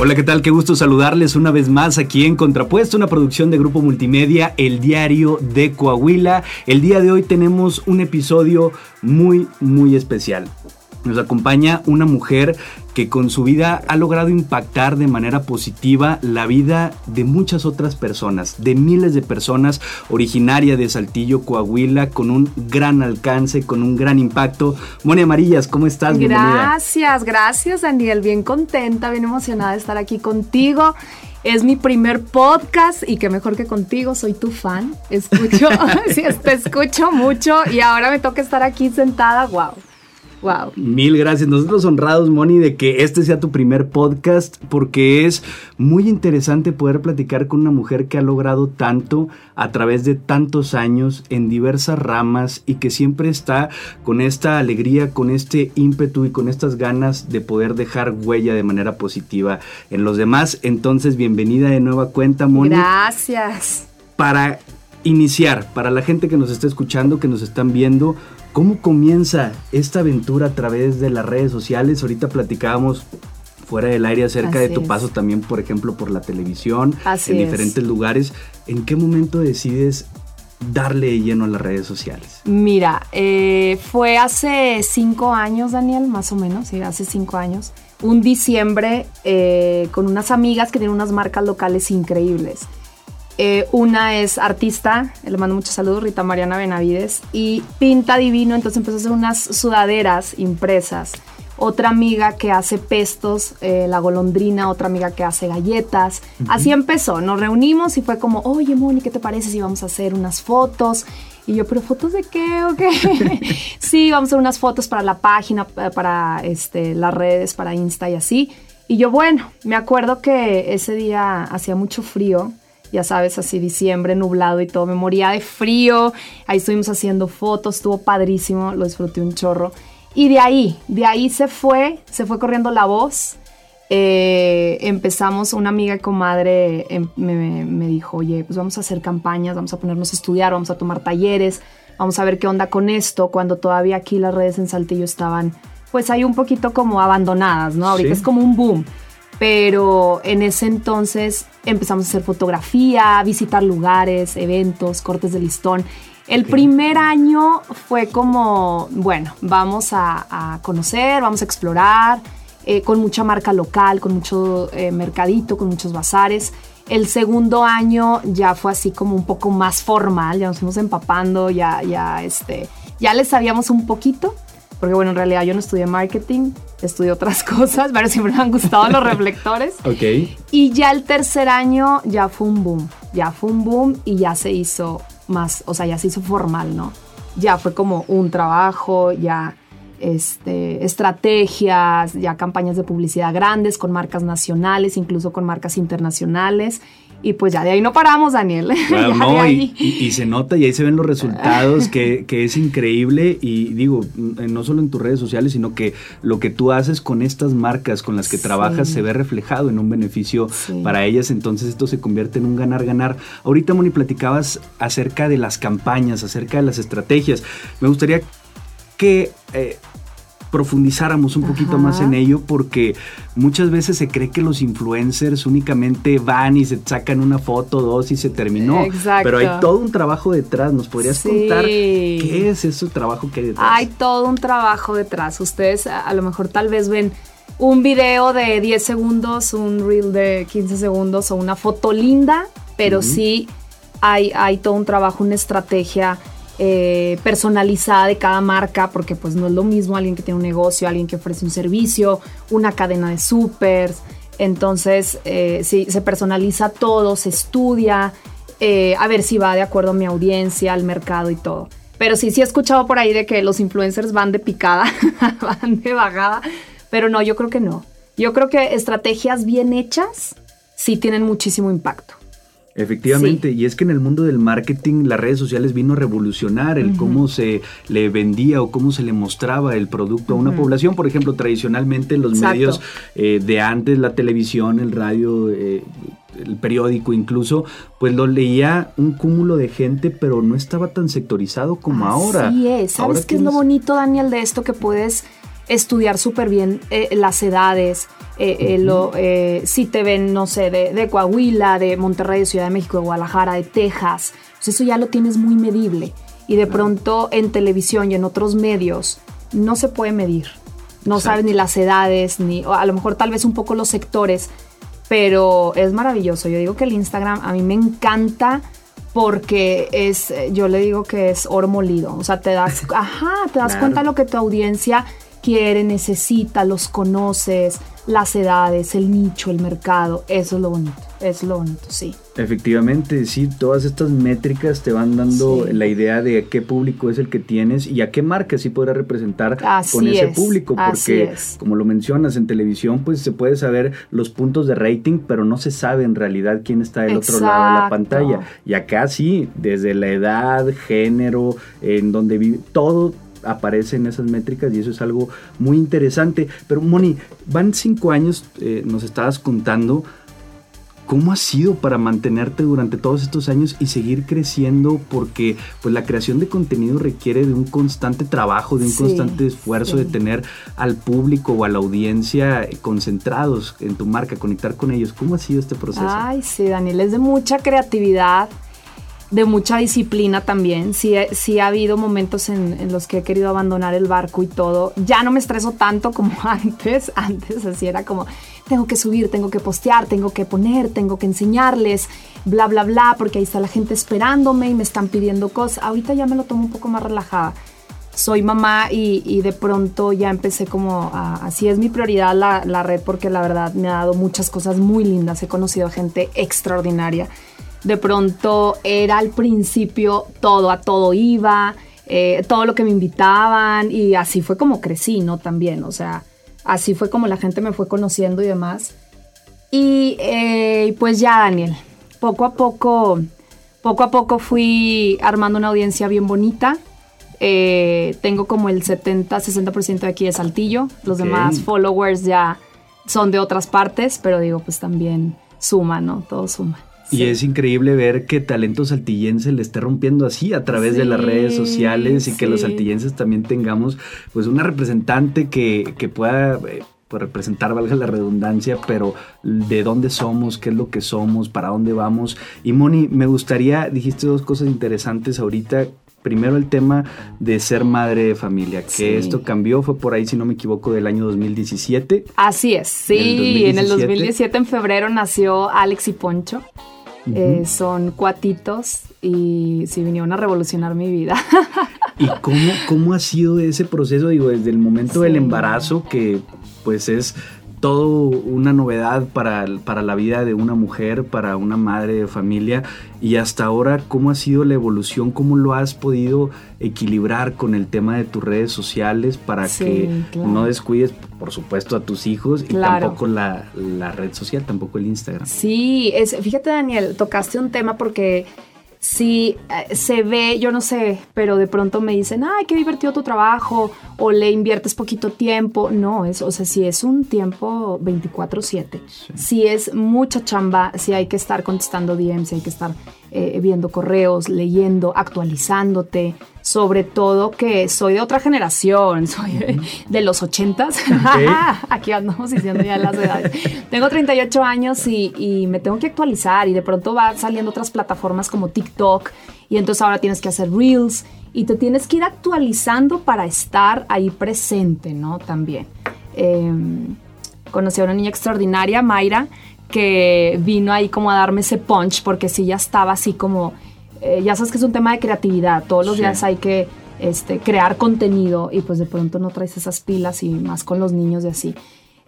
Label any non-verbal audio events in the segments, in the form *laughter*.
Hola, ¿qué tal? Qué gusto saludarles una vez más aquí en Contrapuesto, una producción de Grupo Multimedia, El Diario de Coahuila. El día de hoy tenemos un episodio muy, muy especial. Nos acompaña una mujer que con su vida ha logrado impactar de manera positiva la vida de muchas otras personas, de miles de personas originaria de Saltillo, Coahuila, con un gran alcance, con un gran impacto. Moni Amarillas, ¿cómo estás? Gracias, gracias Daniel, bien contenta, bien emocionada de estar aquí contigo. Es mi primer podcast y qué mejor que contigo, soy tu fan. Escucho, *laughs* te escucho mucho y ahora me toca estar aquí sentada, wow. Wow. Mil gracias. Nosotros honrados, Moni, de que este sea tu primer podcast, porque es muy interesante poder platicar con una mujer que ha logrado tanto a través de tantos años en diversas ramas y que siempre está con esta alegría, con este ímpetu y con estas ganas de poder dejar huella de manera positiva en los demás. Entonces, bienvenida de nueva cuenta, Moni. Gracias. Para iniciar, para la gente que nos está escuchando, que nos están viendo, ¿Cómo comienza esta aventura a través de las redes sociales? Ahorita platicábamos fuera del aire acerca de tu paso también, por ejemplo, por la televisión, en diferentes lugares. ¿En qué momento decides darle lleno a las redes sociales? Mira, eh, fue hace cinco años, Daniel, más o menos, sí, hace cinco años. Un diciembre eh, con unas amigas que tienen unas marcas locales increíbles. Eh, una es artista, le mando muchos saludos, Rita Mariana Benavides, y pinta divino, entonces empezó a hacer unas sudaderas impresas. Otra amiga que hace pestos, eh, la golondrina, otra amiga que hace galletas. Así empezó, nos reunimos y fue como, oye Moni, ¿qué te parece si vamos a hacer unas fotos? Y yo, ¿pero fotos de qué o qué? *laughs* sí, vamos a hacer unas fotos para la página, para este, las redes, para Insta y así. Y yo, bueno, me acuerdo que ese día hacía mucho frío ya sabes, así diciembre, nublado y todo, me moría de frío, ahí estuvimos haciendo fotos, estuvo padrísimo, lo disfruté un chorro. Y de ahí, de ahí se fue, se fue corriendo la voz. Eh, empezamos, una amiga y comadre em, me, me, dijo, oye, pues vamos a hacer campañas, vamos a ponernos a estudiar, vamos a tomar talleres, vamos a ver qué onda con esto, cuando todavía aquí las redes en Saltillo estaban, pues ahí un poquito como abandonadas, ¿no? Ahorita es como un boom pero en ese entonces empezamos a hacer fotografía, visitar lugares, eventos, cortes de listón. El primer año fue como, bueno, vamos a, conocer, vamos a explorar, eh, con mucha marca local, con mucho eh, mercadito, con muchos bazares. El segundo año ya fue así como un poco más formal, ya nos fuimos empapando, ya, ya, este, ya le sabíamos un poquito porque bueno, en realidad yo no estudié marketing, estudié otras *laughs* cosas, pero siempre me han gustado los reflectores. *laughs* Ok. Y ya el tercer año ya fue un boom, ya fue un boom y ya se hizo más, o sea, ya se hizo formal, ¿no? Ya fue como un trabajo, ya este, estrategias, ya campañas de publicidad grandes con marcas nacionales, incluso con marcas internacionales. Y pues ya de ahí no paramos, Daniel. *laughs* y, se nota y ahí se ven los resultados, *laughs* que, es increíble. Y digo, no solo en tus redes sociales, sino que lo que tú haces con estas marcas con las que trabajas se ve reflejado en un beneficio para ellas. Entonces esto se convierte en un ganar-ganar. Ahorita, Moni, platicabas acerca de las campañas, acerca de las estrategias. Me gustaría que eh, profundizáramos un poquito más en ello porque muchas veces se cree que los influencers únicamente van y se sacan una foto, dos y se terminó. Exacto. Pero hay todo un trabajo detrás. ¿Nos podrías contar qué es ese trabajo que hay detrás? Hay todo un trabajo detrás. Ustedes a, lo mejor tal vez ven un video de 10 segundos, un reel de 15 segundos o una foto linda, pero sí hay, hay todo un trabajo, una estrategia eh, personalizada de cada marca, porque pues no es lo mismo alguien que tiene un negocio, alguien que ofrece un servicio, una cadena de supers. Entonces, eh, sí, se personaliza todo, se estudia, eh, a ver si va de acuerdo a mi audiencia, al mercado y todo. Pero sí, sí he escuchado por ahí de que los influencers van de picada, *laughs* van de bajada, pero no, yo creo que no. Yo creo que estrategias bien hechas sí tienen muchísimo impacto. Efectivamente, y es que en el mundo del marketing las redes sociales vino a revolucionar el cómo se le vendía o cómo se le mostraba el producto a una población. Por ejemplo, tradicionalmente los medios eh, de antes, la televisión, el radio, eh, el periódico incluso, pues lo leía un cúmulo de gente, pero no estaba tan sectorizado como ahora. Sí es. ¿Sabes qué es lo bonito, Daniel, de esto que puedes estudiar súper bien eh, las edades, eh, lo, si te ven, no sé, de, Coahuila, de Monterrey, de Ciudad de México, de Guadalajara, de Texas, pues eso ya lo tienes muy medible. Y de pronto en televisión y en otros medios no se puede medir. No sabes ni las edades, ni a lo mejor tal vez un poco los sectores, pero es maravilloso. Yo digo que el Instagram a mí me encanta porque es, yo le digo que es oro molido. O sea, te das, *laughs* ajá, te das cuenta de lo que tu audiencia quiere, necesita, los conoces, las edades, el nicho, el mercado. Eso es lo bonito, es lo bonito, sí. Efectivamente, sí, todas estas métricas te van dando la idea de qué público es el que tienes y a qué marca sí podrás representar con ese público, porque como lo mencionas en televisión, pues se puede saber los puntos de rating, pero no se sabe en realidad quién está del otro lado de la pantalla. Y acá sí, desde la edad, género, en donde vive, todo aparecen esas métricas y eso es algo muy interesante. Pero Moni, van cinco años, eh, nos estabas contando. ¿Cómo ha sido para mantenerte durante todos estos años y seguir creciendo? Porque pues la creación de contenido requiere de un constante trabajo, de un constante esfuerzo de tener al público o a la audiencia concentrados en tu marca, conectar con ellos. ¿Cómo ha sido este proceso? Ay, sí, Daniel, es de mucha creatividad de mucha disciplina también. Sí, sí ha habido momentos en, los que he querido abandonar el barco y todo. Ya no me estreso tanto como *laughs* antes. Antes así era como, tengo que subir, tengo que postear, tengo que poner, tengo que enseñarles, bla, bla, bla, porque ahí está la gente esperándome y me están pidiendo cosas. Ahorita ya me lo tomo un poco más relajada. Soy mamá y, de pronto ya empecé como así es mi prioridad la, la red porque la verdad me ha dado muchas cosas muy lindas. He conocido gente extraordinaria de pronto era al principio todo, a todo iba, eh, todo lo que me invitaban y así fue como crecí, ¿no? También, o sea, así fue como la gente me fue conociendo y demás. Y eh, pues ya, Daniel, poco a poco, poco a poco fui armando una audiencia bien bonita. Eh, tengo como el 70-60% de aquí de Saltillo. Los demás followers ya son de otras partes, pero digo, pues también suma, ¿no? Todo suma. Y es increíble ver que talento saltillense le esté rompiendo así a través de las redes sociales y que los saltillenses también tengamos pues una representante que, que pueda eh, pues, representar, valga la redundancia, pero de dónde somos, qué es lo que somos, para dónde vamos. Y Moni, me gustaría, dijiste dos cosas interesantes ahorita primero el tema de ser madre de familia, que esto cambió, fue por ahí, si no me equivoco, del año 2017. Así es, sí, en el 2017 en febrero nació Alex y Poncho. Eh, son cuatitos y sí vinieron a revolucionar mi vida. ¿Y cómo, cómo ha sido ese proceso? Digo, desde el momento del embarazo, que pues es todo una novedad para, para, la vida de una mujer, para una madre de familia. Y hasta ahora, ¿cómo ha sido la evolución? ¿Cómo lo has podido equilibrar con el tema de tus redes sociales para que no descuides, por supuesto, a tus hijos y tampoco la, la, red social, tampoco el Instagram? Sí, es, fíjate Daniel, tocaste un tema porque si eh, se ve, yo no sé, pero de pronto me dicen, ay, qué divertido tu trabajo, o le inviertes poquito tiempo. No, es, o sea, si es un tiempo 24/7, si es mucha chamba, si hay que estar contestando DMs, si hay que estar eh, viendo correos, leyendo, actualizándote, sobre todo que soy de otra generación, *laughs* soy de, los ochentas. *laughs* *laughs* Aquí andamos diciendo ya las edades. Tengo 38 años y, y, me tengo que actualizar y de pronto va saliendo otras plataformas como TikTok y entonces ahora tienes que hacer reels y te tienes que ir actualizando para estar ahí presente, ¿no? También. Em, conocí a una niña extraordinaria, Mayra, que vino ahí como a darme ese punch, porque sí ya estaba así como, eh, ya sabes que es un tema de creatividad, todos los días hay que este, crear contenido y pues de pronto no traes esas pilas y más con los niños y así.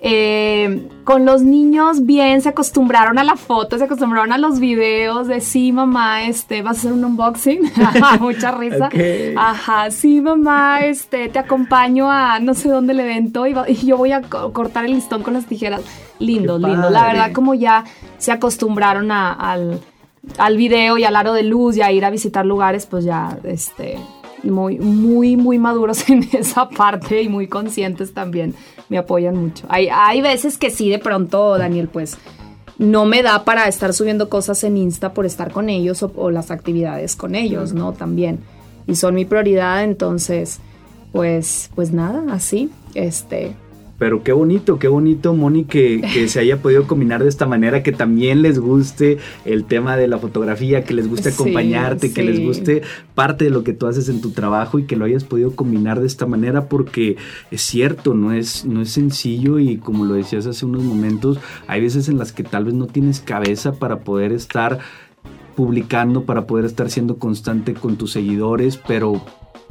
Eh, con los niños bien se acostumbraron a la foto, se acostumbraron a los videos de sí, mamá, este, vas a hacer un unboxing. *laughs* Mucha risa. Ajá, sí, mamá, este, te acompaño a no sé dónde el evento y, yo voy a cortar el listón con las tijeras. Lindo, lindo. La verdad, como ya se acostumbraron al, al video y al aro de luz y a ir a visitar lugares, pues ya, este, muy, muy, muy maduros *laughs* en esa parte y muy conscientes también. Me apoyan mucho. Hay, hay veces que sí, de pronto, Daniel, pues no me da para estar subiendo cosas en Insta por estar con ellos o, las actividades con ellos, ¿no? También. Y son mi prioridad, entonces, pues, pues nada, así, este, pero qué bonito, qué bonito, Moni, que, se haya podido combinar de esta manera, que también les guste el tema de la fotografía, que les guste acompañarte, que les guste parte de lo que tú haces en tu trabajo y que lo hayas podido combinar de esta manera, porque es cierto, no es, no es sencillo y como lo decías hace unos momentos, hay veces en las que tal vez no tienes cabeza para poder estar publicando, para poder estar siendo constante con tus seguidores, pero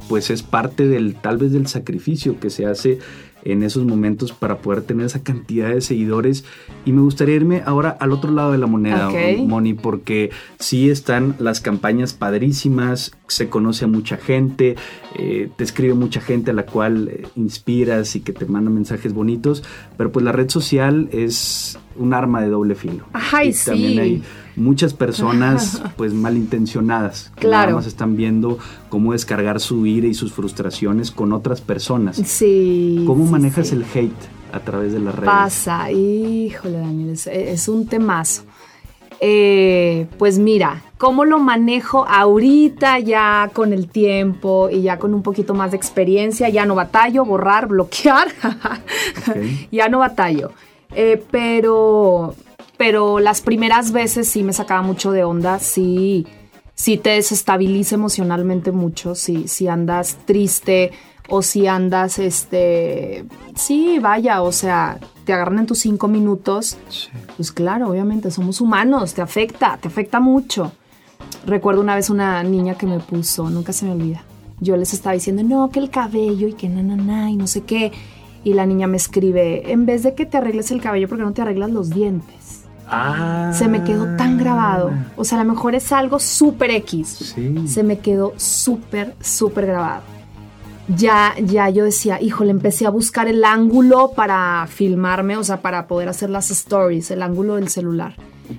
pues es parte del tal vez del sacrificio que se hace en esos momentos para poder tener esa cantidad de seguidores. Y me gustaría irme ahora al otro lado de la moneda, Moni, porque sí están las campañas padrísimas, se conoce a mucha gente, eh, te escribe mucha gente a la cual eh, inspiras y que te manda mensajes bonitos, pero pues la red social es un arma de doble filo. Ajá, y, también hay muchas personas *laughs* pues malintencionadas que nada más están viendo cómo descargar su ira y sus frustraciones con otras personas. Sí. ¿Cómo manejas el hate a través de las redes? Pasa, híjole Daniel, es, un temazo. Eh, pues mira, ¿cómo lo manejo ahorita ya con el tiempo y ya con un poquito más de experiencia? Ya no batallo, borrar, bloquear. *laughs* ya no batallo. Eh, pero, pero las primeras veces sí me sacaba mucho de onda, sí, sí te desestabiliza emocionalmente mucho, si sí, andas triste o si andas, este, sí, vaya, o sea, te agarran en tus cinco minutos, pues claro, obviamente somos humanos, te afecta, te afecta mucho. Recuerdo una vez una niña que me puso, nunca se me olvida. Yo les estaba diciendo, no, que el cabello y que na, na, na, y no sé qué y la niña me escribe, en vez de que te arregles el cabello, ¿por qué no te arreglas los dientes? Ah. Se me quedó tan grabado. O sea, a lo mejor es algo súper X. Sí. Se me quedó súper, súper grabado. Ya, ya yo decía, híjole, empecé a buscar el ángulo para filmarme, o sea, para poder hacer las stories, el ángulo del celular.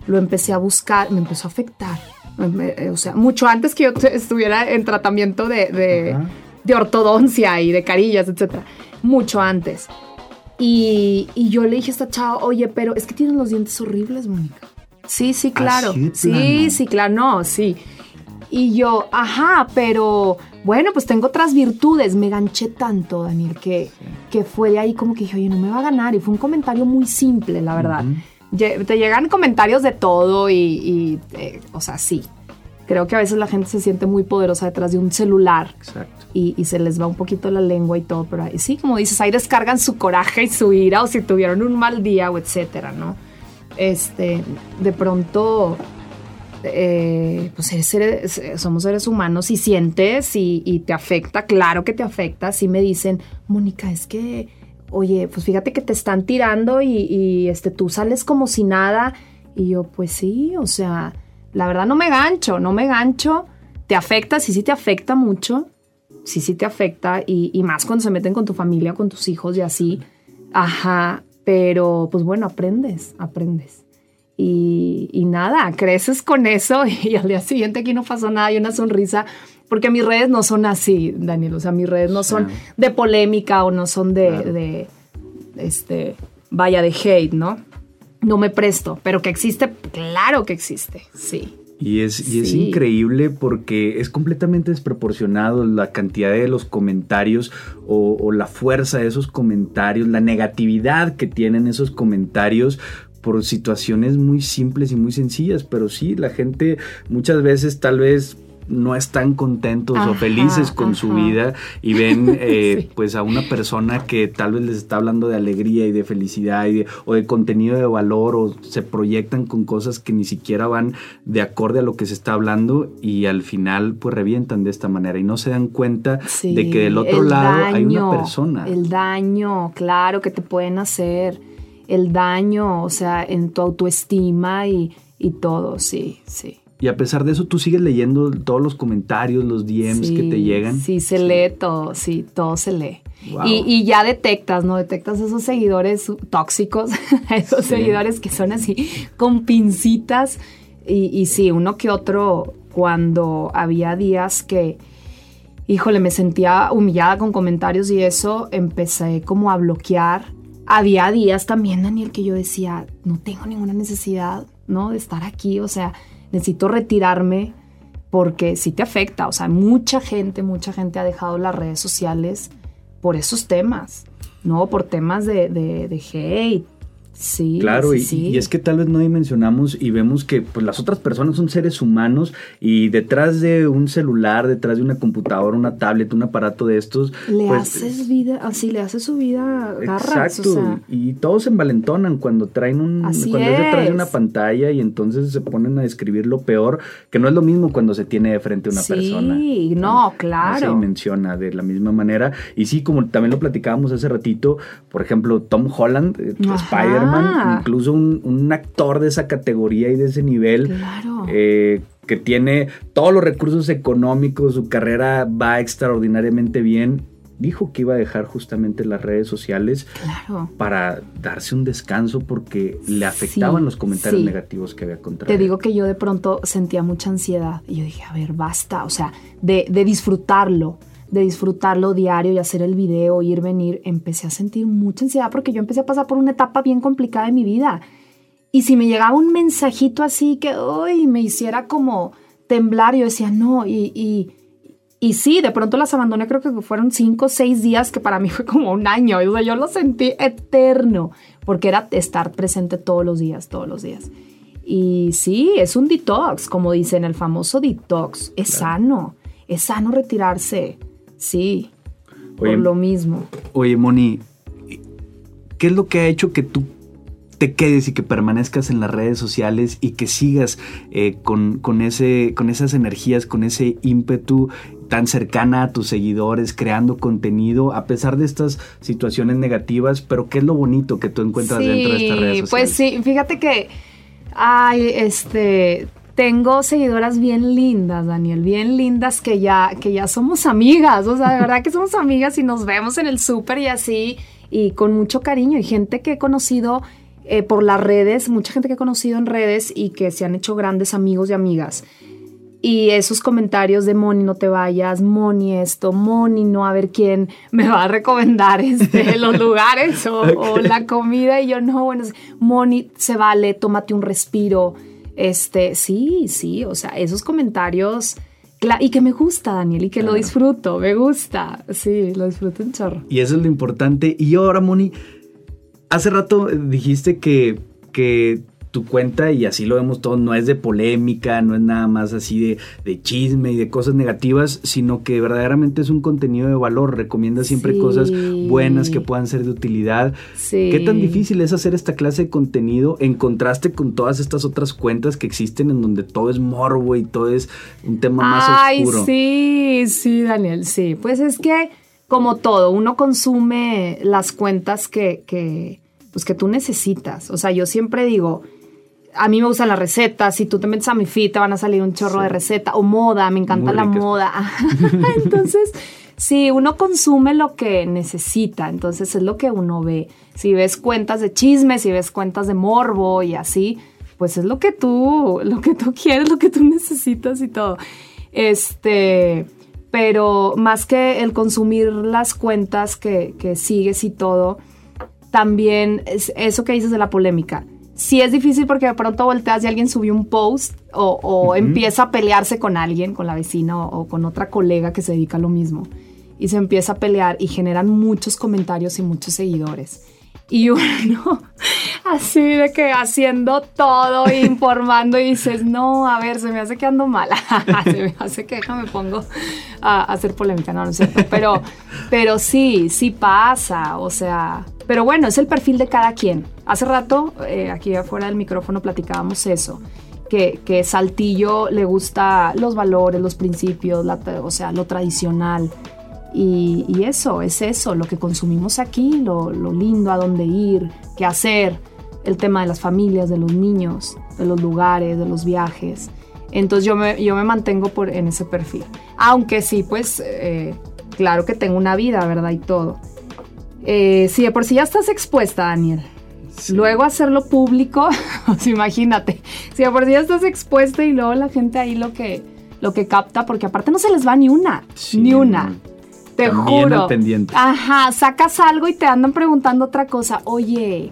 Lo empecé a buscar, me empezó a afectar. Eh, o sea, mucho antes que yo *laughs* estuviera en tratamiento de, de, de ortodoncia y de carillas, etcétera mucho antes. Y, yo le dije a esta chava, oye, pero es que tienen los dientes horribles, Mónica. Sí, sí, claro. Sí, sí, claro, no, sí. Y yo, ajá, pero bueno, pues tengo otras virtudes. Me ganché tanto, Daniel, que, que fue de ahí como que dije, oye, no me va a ganar. Y fue un comentario muy simple, la verdad. Te llegan comentarios de todo y, eh, o sea, sí. Creo que a veces la gente se siente muy poderosa detrás de un celular. Exacto. Y, se les va un poquito la lengua y todo, pero ahí, sí, como dices, ahí descargan su coraje y su ira o si tuvieron un mal día o etcétera, ¿no? Este, de pronto, eh, pues somos seres humanos y sientes y, te afecta, claro que te afecta. Sí me dicen, Mónica, es que, oye, pues fíjate que te están tirando y, y este, tú sales como si nada. Y yo, pues sí, o sea, la verdad no me gancho, no me gancho. Te afecta, sí, sí te afecta mucho. Sí, sí te afecta. Y, más cuando se meten con tu familia, con tus hijos y así. Ajá. Pero pues bueno, aprendes, aprendes. Y, nada, creces con eso *laughs* y al día siguiente aquí no pasó nada y una sonrisa. Porque mis redes no son así, Daniel. O sea, mis redes no son de polémica o no son de, de este, vaya, de hate, ¿no? No me presto, pero que existe, claro que existe, sí. Y es, y es increíble porque es completamente desproporcionado la cantidad de los comentarios o, o, la fuerza de esos comentarios, la negatividad que tienen esos comentarios por situaciones muy simples y muy sencillas, pero sí, la gente muchas veces tal vez no están contentos o felices con su vida y ven *laughs* eh, pues a una persona que tal vez les está hablando de alegría y de felicidad y o de contenido de valor o se proyectan con cosas que ni siquiera van de acorde a lo que se está hablando y al final pues revientan de esta manera y no se dan cuenta de que del otro lado hay una persona. El daño, claro, que te pueden hacer, el daño, o sea, en tu autoestima y, y todo, sí, sí. Y a pesar de eso, tú sigues leyendo todos los comentarios, los DMs que te llegan. Sí, se lee todo, sí, todo se lee. Y, ya detectas, ¿no? Detectas esos seguidores tóxicos, *laughs* esos seguidores que son así con pincitas. Y, y sí, uno que otro, cuando había días que, híjole, me sentía humillada con comentarios y eso, empecé como a bloquear. Había días también, Daniel, que yo decía, no tengo ninguna necesidad, ¿no? De estar aquí, o sea, necesito retirarme porque sí te afecta. O sea, mucha gente, mucha gente ha dejado las redes sociales por esos temas, ¿no? Por temas de, de, hate, Sí, claro, sí, y, es que tal vez no dimensionamos y vemos que pues, las otras personas son seres humanos y detrás de un celular, detrás de una computadora, una tablet, un aparato de estos. Le pues, haces vida, así le haces su vida garras. Exacto, y todos se envalentonan cuando traen un. cuando es detrás de una pantalla y entonces se ponen a describir lo peor, que no es lo mismo cuando se tiene de frente a una persona. Sí, no, claro. se dimensiona de la misma manera. Y sí, como también lo platicábamos hace ratito, por ejemplo, Tom Holland, eh, Spider incluso un, actor de esa categoría y de ese nivel. Eh, que tiene todos los recursos económicos, su carrera va extraordinariamente bien. Dijo que iba a dejar justamente las redes sociales para darse un descanso porque le afectaban los comentarios negativos que había contra Te digo que yo de pronto sentía mucha ansiedad y yo dije, a ver, basta, o sea, de, de disfrutarlo de disfrutarlo diario y hacer el video, ir, venir, empecé a sentir mucha ansiedad porque yo empecé a pasar por una etapa bien complicada de mi vida. Y si me llegaba un mensajito así que hoy me hiciera como temblar, yo decía, no, y, y, y, sí, de pronto las abandoné, creo que fueron cinco o seis días, que para mí fue como un año, o sea, yo lo sentí eterno, porque era estar presente todos los días, todos los días. Y sí, es un detox, como dicen, el famoso detox, es sano, es sano retirarse Sí, por lo mismo. Oye, Moni, ¿qué es lo que ha hecho que tú te quedes y que permanezcas en las redes sociales y que sigas eh, con, con, ese, con esas energías, con ese ímpetu tan cercana a tus seguidores, creando contenido, a pesar de estas situaciones negativas, pero ¿qué es lo bonito que tú encuentras dentro de estas redes pues sociales? Pues sí, fíjate que, ay, este, tengo seguidoras bien lindas, Daniel, bien lindas que ya, que ya somos amigas, o sea, de verdad que somos amigas y nos vemos en el súper y así, y con mucho cariño, y gente que he conocido eh, por las redes, mucha gente que he conocido en redes y que se han hecho grandes amigos y amigas. Y esos comentarios de Moni, no te vayas, Moni esto, Moni no, a ver quién me va a recomendar *laughs* este, los lugares o, o la comida. Y yo, no, bueno, Moni, se vale, tómate un respiro este, sí, sí, o sea, esos comentarios... Y que me gusta, Daniel, y que lo disfruto, me gusta. Sí, lo disfruto un chorro. Y eso es lo importante. Y ahora, Moni, hace rato dijiste que, que tu cuenta, y así lo vemos todos, no es de polémica, no es nada más así de, chisme y de cosas negativas, sino que verdaderamente es un contenido de valor. Recomienda siempre cosas buenas que puedan ser de utilidad. ¿Qué tan difícil es hacer esta clase de contenido en contraste con todas estas otras cuentas que existen en donde todo es morbo y todo es un tema más oscuro? Ay, sí, sí, Daniel, sí. Pues es que, como todo, uno consume las cuentas que, que, pues que tú necesitas. O sea, yo siempre digo, a mí me gustan las recetas, si tú te metes a mi feed te van a salir un chorro de receta, o moda, me encanta la moda. *laughs* *laughs* entonces, sí, uno consume lo que necesita, entonces es lo que uno ve. Si ves cuentas de chismes, si ves cuentas de morbo y así, pues es lo que tú, lo que tú quieres, lo que tú necesitas y todo. Este, pero más que el consumir las cuentas que, que sigues y todo, también es eso que dices de la polémica sí es difícil porque de pronto volteas y alguien subió un post o, empieza a pelearse con alguien, con la vecina o, con otra colega que se dedica a lo mismo. Y se empieza a pelear y generan muchos comentarios y muchos seguidores. Y *laughs* uno, así de que haciendo todo, *laughs* informando y dices, no, a ver, se me hace que ando mal. *laughs* se me hace que déjame pongo a, hacer polémica, no, no es cierto. Pero, pero sí, sí pasa, o sea, pero bueno, es el perfil de cada quien. Hace rato, eh, aquí afuera del micrófono, platicábamos eso. Que, que, Saltillo le gusta los valores, los principios, o sea, lo tradicional. Y, eso, es eso, lo que consumimos aquí, lo, lindo, a dónde ir, qué hacer, el tema de las familias, de los niños, de los lugares, de los viajes. Entonces yo me, yo me mantengo por, en ese perfil. Aunque sí, pues, eh, claro que tengo una vida, ¿verdad? Y todo. Eh, si de por sí ya estás expuesta, Daniel, luego hacerlo público, *laughs* pues imagínate, si de por sí ya estás expuesta y luego la gente ahí lo que, lo que capta, porque aparte no se les va ni una, ni una. Te juro. pendiente. Ajá, sacas algo y te andan preguntando otra cosa. Oye,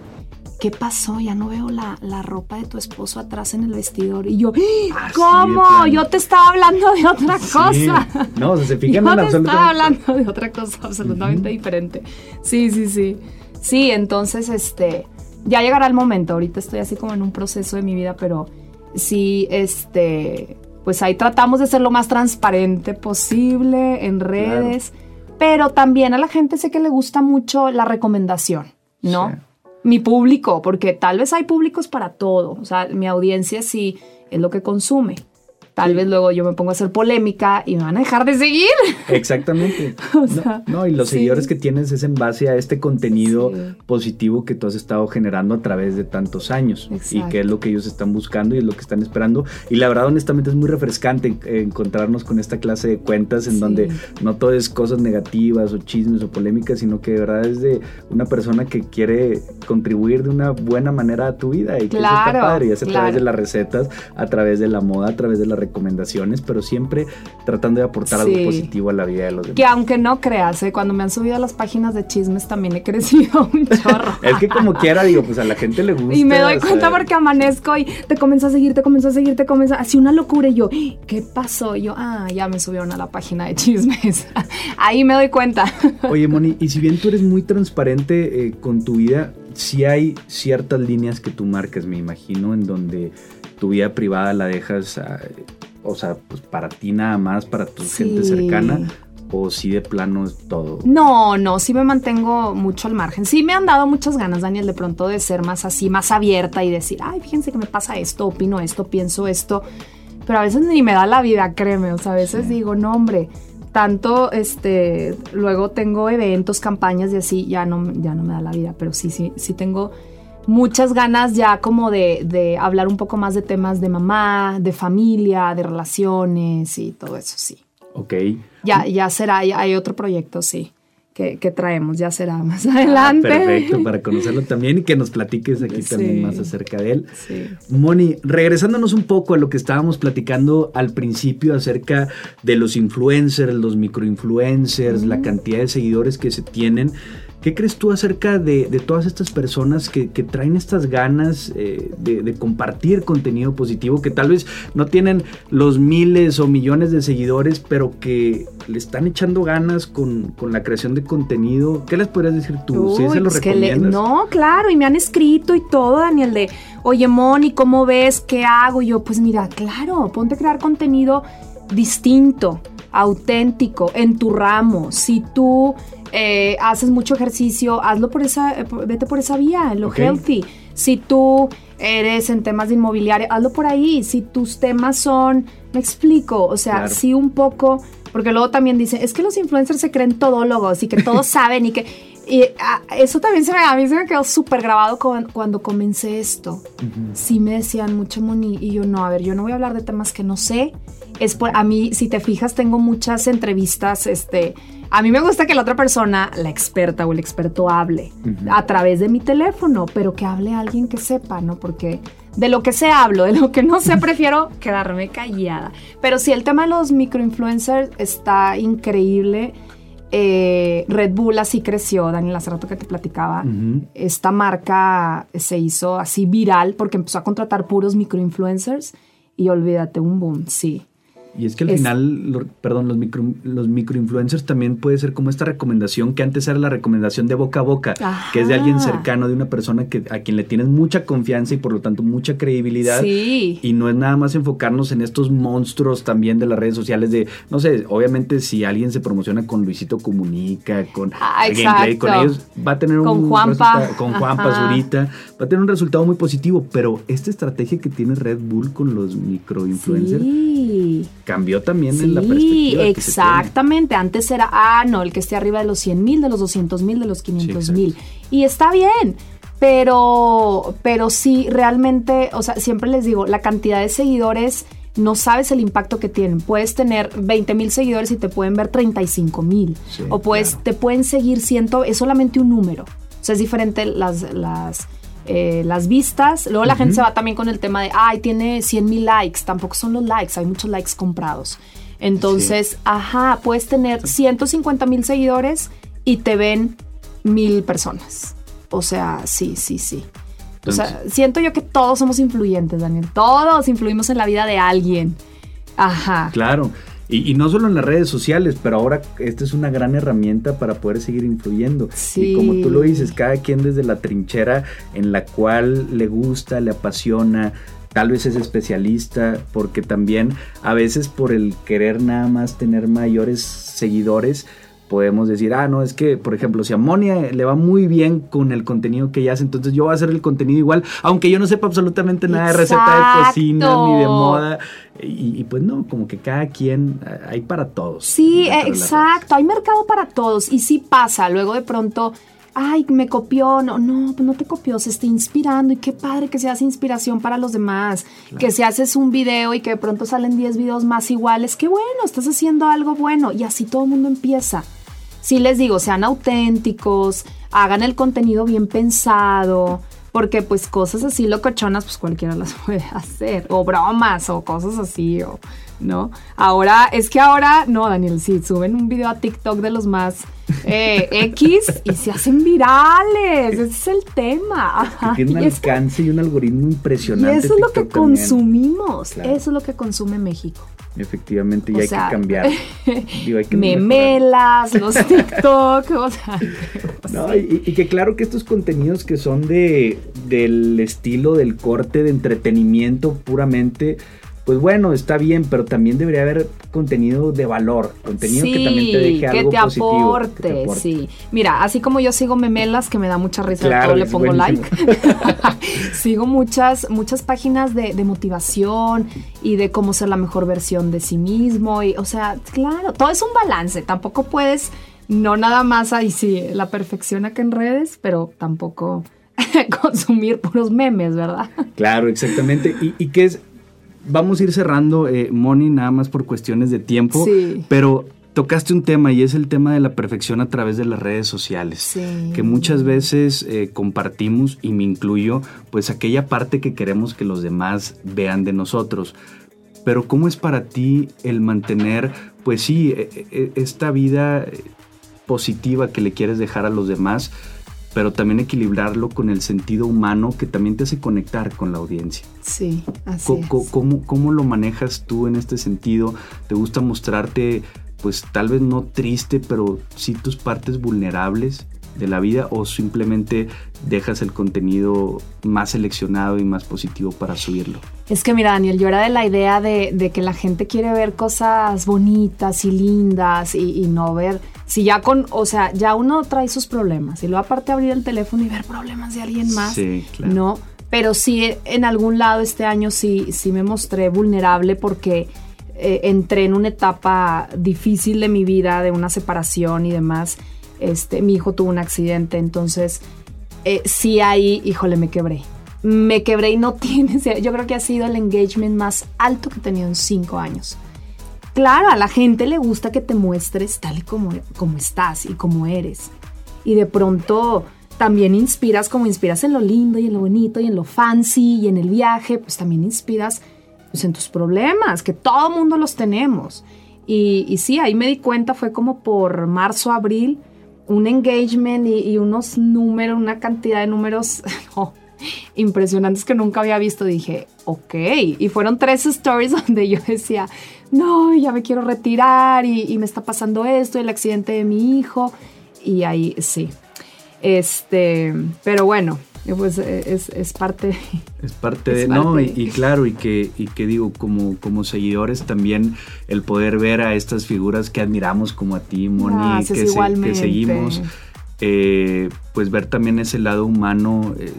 ¿qué pasó? Ya no veo la, la ropa de tu esposo atrás en el vestidor. Y yo, Ah, sí, de ¿cómo? Yo te estaba hablando de otra cosa. No, o sea, se fijan *laughs* Yo en te estaba hablando de otra cosa absolutamente diferente. Sí, sí, sí. Sí, entonces, este, ya llegará el momento. Ahorita estoy así como en un proceso de mi vida, pero sí, este, pues ahí tratamos de ser lo más transparente posible en redes. Pero también a la gente sé que le gusta mucho la recomendación, ¿no? Sí. Mi público, porque tal vez hay públicos para todo. O sea, mi audiencia sí es lo que consume. Tal vez luego yo me pongo a hacer polémica y me van a dejar de seguir. *laughs* Exactamente. *laughs* O No, sea, no, y los sí. seguidores que tienes es en base a este contenido Sí. positivo que tú has estado generando a través de tantos años y que es lo que ellos están buscando y es lo que están esperando. Y la verdad, honestamente, es muy refrescante encontrarnos con esta clase de cuentas en donde no todo es cosas negativas o chismes o polémicas, sino que de verdad es de una persona que quiere contribuir de una buena manera a tu vida y que eso está Claro, padre. Y es a través de las recetas, a través de la moda, a través de las recomendaciones, pero siempre tratando de aportar algo positivo a la vida de los demás. Que aunque no creas, ¿eh? cuando me han subido a las páginas de chismes también he crecido *laughs* un chorro. Es que como quiera, digo, pues a la gente le gusta. Y me doy sea, cuenta porque amanezco y te comienzo a seguir, te comienzo a seguir, te comienzo así una locura y yo, ¿qué pasó? Y yo, ah, ya me subieron a la página de chismes. *laughs* Ahí me doy cuenta. *laughs* Oye, Moni, y si bien tú eres muy transparente eh, con tu vida, sí hay ciertas líneas que tú marcas, me imagino, en donde tu vida privada la dejas, ah, o sea, pues para ti nada más, para tu gente cercana, o si de plano es todo. No, no, sí me mantengo mucho al margen. Sí me han dado muchas ganas, Daniel, de pronto de ser más así, más abierta y decir, ay, fíjense que me pasa esto, opino esto, pienso esto. Pero a veces ni me da la vida, créeme. O sea, a veces Sí. digo, no, hombre, tanto, este, luego tengo eventos, campañas y así, ya no, ya no me da la vida. Pero sí, sí, sí tengo muchas ganas ya como de, de hablar un poco más de temas de mamá, de familia, de relaciones y todo eso, sí. Ok. Ya, ya será, ya hay otro proyecto, sí, que, que traemos, ya será más Ah, adelante. perfecto, para *laughs* conocerlo también y que nos platiques aquí Sí. también más acerca de él. Sí. Moni, regresándonos un poco a lo que estábamos platicando al principio acerca de los influencers, los microinfluencers, la cantidad de seguidores que se tienen. ¿Qué crees tú acerca de, de todas estas personas que, que traen estas ganas eh, de, de compartir contenido positivo, que tal vez no tienen los miles o millones de seguidores, pero que le están echando ganas con, con la creación de contenido? ¿Qué les podrías decir tú? ¿Sí Uy, se lo pues le- no, claro, y me han escrito y todo, Daniel, de, oye, Moni, ¿cómo ves? ¿Qué hago? Y yo, pues mira, claro, ponte a crear contenido distinto, auténtico, en tu ramo. Si tú eh, haces mucho ejercicio, hazlo por esa, eh, vete por esa vía, en lo healthy. Si tú eres en temas de inmobiliaria, hazlo por ahí. Si tus temas son, me explico, o sea, Claro. sí un poco, porque luego también dicen, es que los influencers se creen todólogos y que todos *laughs* saben y que... Y ah, eso también se me, a mí se me quedó súper grabado con- cuando comencé esto. Sí me decían mucho Moni y yo no, a ver, yo no voy a hablar de temas que no sé. Es por, a mí, si te fijas, tengo muchas entrevistas, este, a mí me gusta que la otra persona, la experta o el experto hable a través de mi teléfono, pero que hable alguien que sepa, ¿no? Porque de lo que sé hablo, de lo que no sé *laughs* prefiero quedarme callada. Pero sí, el tema de los microinfluencers está increíble. Eh, Red Bull así creció, Daniel, hace rato que te platicaba. Esta marca se hizo así viral porque empezó a contratar puros microinfluencers y olvídate, un boom, sí. Y es que al Es- final, lo- perdón, los, micro, los microinfluencers también puede ser como esta recomendación que antes era la recomendación de boca a boca, que es de alguien cercano, de una persona que, a quien le tienes mucha confianza y por lo tanto mucha credibilidad. Sí. Y no es nada más enfocarnos en estos monstruos también de las redes sociales de, no sé, obviamente si alguien se promociona con Luisito Comunica, con Ah, Gameplay, con ellos, va a tener Con un Juanpa. con Juanpa. Zurita, va a tener un resultado muy positivo, pero esta estrategia que tiene Red Bull con los microinfluencers Sí. Cambió también en la Sí, perspectiva. tiene. exactamente. Antes era, ah, no, el que esté arriba de los 100 mil, de los 200 mil, de los 500 mil. Y está bien, pero, pero sí, realmente, o sea, siempre les digo, la cantidad de seguidores, no sabes el impacto que tienen. Puedes tener 20 mil seguidores y te pueden ver 35 mil. Sí, o puedes, claro. te pueden seguir ciento, es solamente un número. O sea, es diferente las, las, eh, las vistas. Luego la gente se va también con el tema de, ay, tiene 100 mil likes. Tampoco son los likes, hay muchos likes comprados. Entonces, ajá, puedes tener 150 mil seguidores y te ven mil personas. O sea, sí, sí, sí. o sea, siento yo que todos somos influyentes, Daniel. Todos influimos en la vida de alguien. Ajá. Claro. Y, no solo en las redes sociales, pero ahora esta es una gran herramienta para poder seguir influyendo. Sí. Y como tú lo dices, cada quien desde la trinchera en la cual le gusta, le apasiona, tal vez es especialista, porque también a veces por el querer nada más tener mayores seguidores, podemos decir, ah, no, es que, por ejemplo, si a Monia le va muy bien con el contenido que ella hace, entonces yo voy a hacer el contenido igual, aunque yo no sepa absolutamente nada de receta de cocina ni de moda. Y, pues no, como que cada quien, hay para todos. Sí, exacto, hay mercado para todos. Y sí pasa, luego de pronto ay, me copió, no, no, no te copió, se está inspirando y qué padre que se hace inspiración para los demás, que si haces un video y que de pronto salen 10 videos más iguales, qué bueno, estás haciendo algo bueno y así todo el mundo empieza sí les digo, sean auténticos, hagan el contenido bien pensado, porque pues cosas así locochonas pues cualquiera las *laughs* puede hacer, o bromas o cosas así, o, ¿no? Ahora, es que ahora, no, Daniel, sí, suben un video a TikTok de los más eh, X y se hacen virales, ese es el tema. tiene un alcance y un algoritmo impresionante. Y eso es lo que consumimos, eso es lo que consume México. Efectivamente, y hay que cambiar. *laughs* memelas, los *laughs* TikTok, o sea. No, y, que claro que estos contenidos que son de del estilo del corte de entretenimiento puramente pues bueno, está bien, pero también debería haber contenido de valor, contenido que también te deje algo positivo. Aporte, que te aporte, sí. Mira, así como yo sigo memelas, que me da mucha risa, claro, le pongo like. *laughs* sigo muchas, muchas páginas de, motivación y de cómo ser la mejor versión de sí mismo. Y, o sea, claro, todo es un balance. Tampoco puedes, no nada más ahí sí, la perfección acá en redes, pero tampoco *laughs* consumir puros memes, ¿verdad? Claro, exactamente. Y, y que es vamos a ir cerrando, eh, Moni, nada más por cuestiones de tiempo, pero tocaste un tema y es el tema de la perfección a través de las redes sociales, que muchas veces eh, compartimos, y me incluyo, pues aquella parte que queremos que los demás vean de nosotros. Pero ¿cómo es para ti el mantener, pues sí, e, e, esta vida positiva que le quieres dejar a los demás? Pero también equilibrarlo con el sentido humano que también te hace conectar con la audiencia. Sí, así ¿Cómo, ¿Cómo, lo manejas tú en este sentido? ¿Te gusta mostrarte, pues tal vez no triste, pero sí tus partes vulnerables de la vida o simplemente dejas el contenido más seleccionado y más positivo para subirlo? Es que mira, Daniel, yo era de la idea de, que la gente quiere ver cosas bonitas y lindas y, y no ver si ya con, o sea, ya uno trae sus problemas y luego aparte abrir el teléfono y ver problemas de alguien más, sí, claro. ¿no? Pero sí, en algún lado este año sí, sí me mostré vulnerable porque eh, entré en una etapa difícil de mi vida, de una separación y demás. Este, mi hijo tuvo un accidente, entonces eh, sí ahí, híjole, me quebré. Me quebré y no *laughs* tiene, yo creo que ha sido el engagement más alto que he tenido en cinco años claro, a la gente le gusta que te muestres tal y como, como estás y como eres. Y de pronto también inspiras como inspiras en lo lindo y en lo bonito y en lo fancy y en el viaje, pues también inspiras pues, en tus problemas, que todo mundo los tenemos. Y, y, sí, ahí me di cuenta, fue como por marzo, abril, un engagement y, unos números, una cantidad de números *laughs* impresionantes que nunca había visto. Dije, ok. Y fueron tres stories *laughs* donde yo decía, no, ya me quiero retirar y, me está pasando esto, el accidente de mi hijo. Y ahí sí. Este, pero bueno, pues *laughs* es, parte. Es parte de, no, y, claro, y que, y que digo, como, como seguidores también el poder ver a estas figuras que admiramos como a ti, Moni, que, que, seguimos, eh, pues ver también ese lado humano, eh,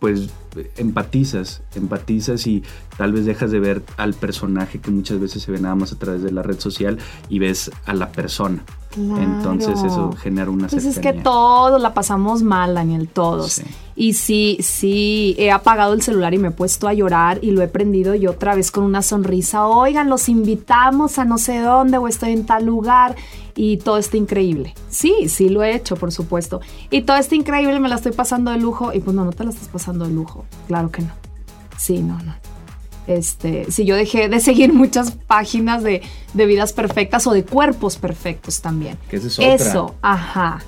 pues empatizas, empatizas y tal vez dejas de ver al personaje que muchas veces se ve nada más a través de la red social y ves a la persona. Entonces eso genera una Pues es que todos la pasamos mal, Daniel, todos. Y sí, sí, he apagado el celular y me he puesto a llorar y lo he prendido y otra vez con una sonrisa. Oigan, los invitamos a no sé dónde o estoy en tal lugar y todo está increíble. Sí, sí lo he hecho, por supuesto. Y todo está increíble, me la estoy pasando de lujo. Y pues no, no te la estás pasando de lujo. Claro que no. Sí, no, no. Este, si yo dejé de seguir *laughs* muchas páginas de, vidas perfectas o de cuerpos perfectos también. Que es otra. Eso, ajá.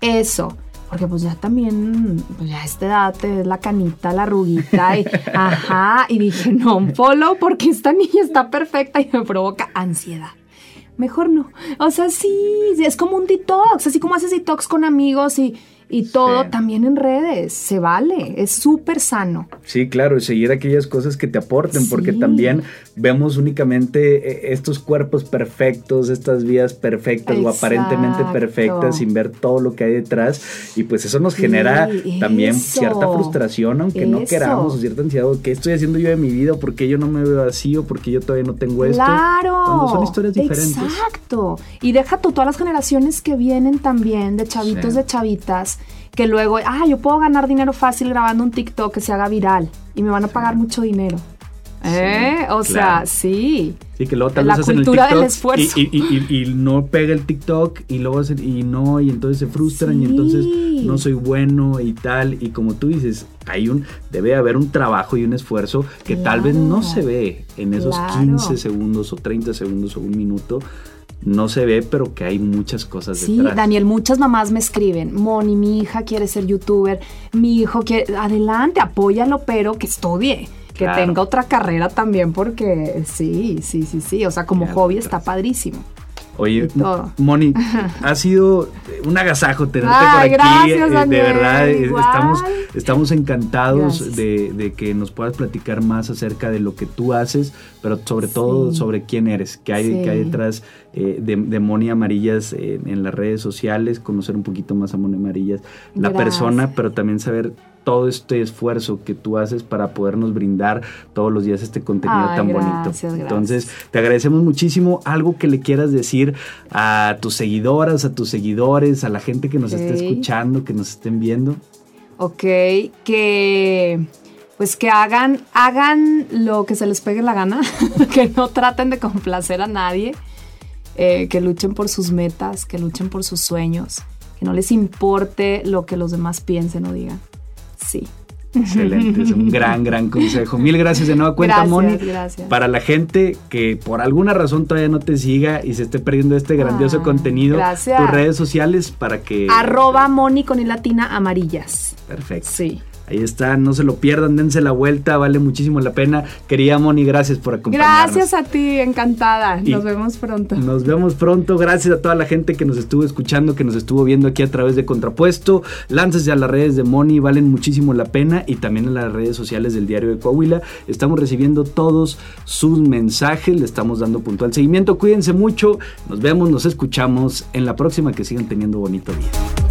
Eso. porque pues ya también, pues ya a esta edad te ves la canita, la arruguita y *laughs* ajá, y dije, no, follow porque esta niña está perfecta y me provoca ansiedad. Mejor no. O sea, sí, es como un detox, así como haces detox con amigos y y todo también en redes, se vale, es súper sano. Sí, claro, y seguir aquellas cosas que te aporten, porque también vemos únicamente eh, estos cuerpos perfectos, estas vidas perfectas o aparentemente perfectas sin ver todo lo que hay detrás y pues eso nos genera también cierta frustración, aunque no queramos, o cierta ansiedad, ¿qué estoy haciendo yo de mi vida? ¿Por qué yo no me veo así o por qué yo todavía no tengo esto? Claro. Cuando son historias diferentes. Exacto. Y deja tú todas las generaciones que vienen también de chavitos, de chavitas que luego, ah, yo puedo ganar dinero fácil grabando un TikTok que se haga viral y me van a pagar mucho dinero. ¿Eh? O sea, sí. Sí, que luego tal vez hacen el TikTok del esfuerzo. Y, no pega el TikTok y luego hacen, y no, y entonces se frustran y entonces no soy bueno y tal. Y como tú dices, hay un, debe haber un trabajo y un esfuerzo que tal vez no se ve en esos 15 segundos o 30 segundos o un minuto no se ve, pero que hay muchas cosas sí, detrás. Sí, Daniel, muchas mamás me escriben, Moni, mi hija quiere ser youtuber, mi hijo quiere, adelante, apóyalo, pero que estudie. Que tenga otra carrera también, porque sí, sí, sí, sí. O sea, como hobby está padrísimo. Oye, Moni, *laughs* ha sido un agasajo tenerte por aquí. Gracias, eh, de verdad, estamos, estamos encantados de, que nos puedas platicar más acerca de lo que tú haces, pero sobre todo sobre quién eres, qué hay, hay detrás eh, de, de, Moni Amarillas en, las redes sociales, conocer un poquito más a Moni Amarillas, la persona, pero también saber todo este esfuerzo que tú haces para podernos brindar todos los días este contenido tan bonito. Entonces, te agradecemos muchísimo. Algo que le quieras decir a tus seguidoras, a tus seguidores, a la gente que nos esté escuchando, que nos estén viendo. Ok, que pues que hagan, hagan lo que se les pegue la gana, *laughs* que no traten de complacer a nadie, eh, que luchen por sus metas, que luchen por sus sueños, que no les importe lo que los demás piensen o digan. Sí. Excelente, es un gran, gran consejo. Mil gracias de nueva cuenta, Moni. Gracias. Para la gente que por alguna razón todavía no te siga y se esté perdiendo este grandioso ah, contenido, tus redes sociales para que... Arroba Moni con latina amarillas. Perfecto. Sí. Ahí está, no se lo pierdan, dense la vuelta, vale muchísimo la pena. Quería Moni, gracias por acompañarnos. Gracias a ti, encantada. nos vemos pronto. Nos vemos pronto. Gracias a toda la gente que nos estuvo escuchando, que nos estuvo viendo aquí a través de Contrapuesto. Láncese a las redes de Moni, valen muchísimo la pena y también en las redes sociales del Diario de Coahuila. Estamos recibiendo todos sus mensajes, le estamos dando puntual seguimiento. Cuídense mucho, nos vemos, nos escuchamos en la próxima. Que sigan teniendo bonito día.